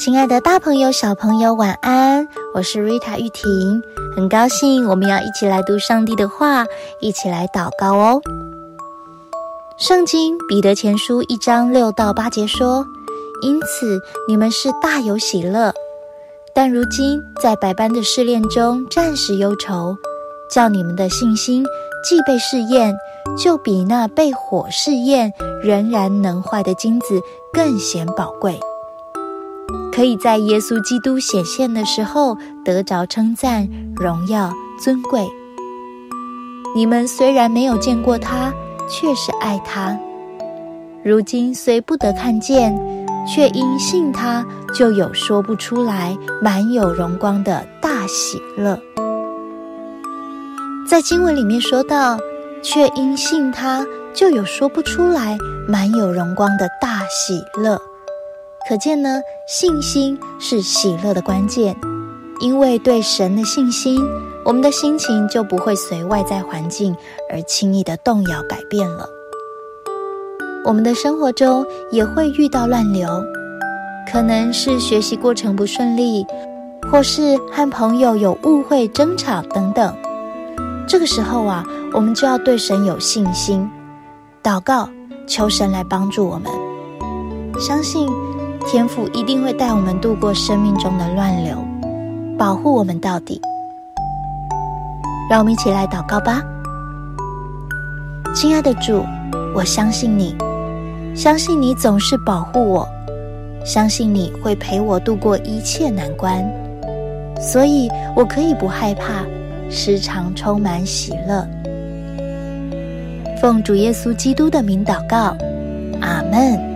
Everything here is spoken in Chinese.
亲爱的大朋友、小朋友，晚安！我是瑞塔玉婷，很高兴我们要一起来读上帝的话，一起来祷告哦。圣经彼得前书一章六到八节说：“因此你们是大有喜乐，但如今在百般的试炼中暂时忧愁，叫你们的信心既被试验，就比那被火试验仍然能坏的金子更显宝贵。”可以在耶稣基督显现的时候得着称赞、荣耀、尊贵。你们虽然没有见过他，却是爱他；如今虽不得看见，却因信他，就有说不出来、满有荣光的大喜乐。在经文里面说到，却因信他，就有说不出来、满有荣光的大喜乐。可见呢，信心是喜乐的关键。因为对神的信心，我们的心情就不会随外在环境而轻易的动摇改变了。我们的生活中也会遇到乱流，可能是学习过程不顺利，或是和朋友有误会、争吵等等。这个时候啊，我们就要对神有信心，祷告，求神来帮助我们，相信。天父一定会带我们度过生命中的乱流，保护我们到底。让我们一起来祷告吧，亲爱的主，我相信你，相信你总是保护我，相信你会陪我度过一切难关，所以我可以不害怕，时常充满喜乐。奉主耶稣基督的名祷告，阿门。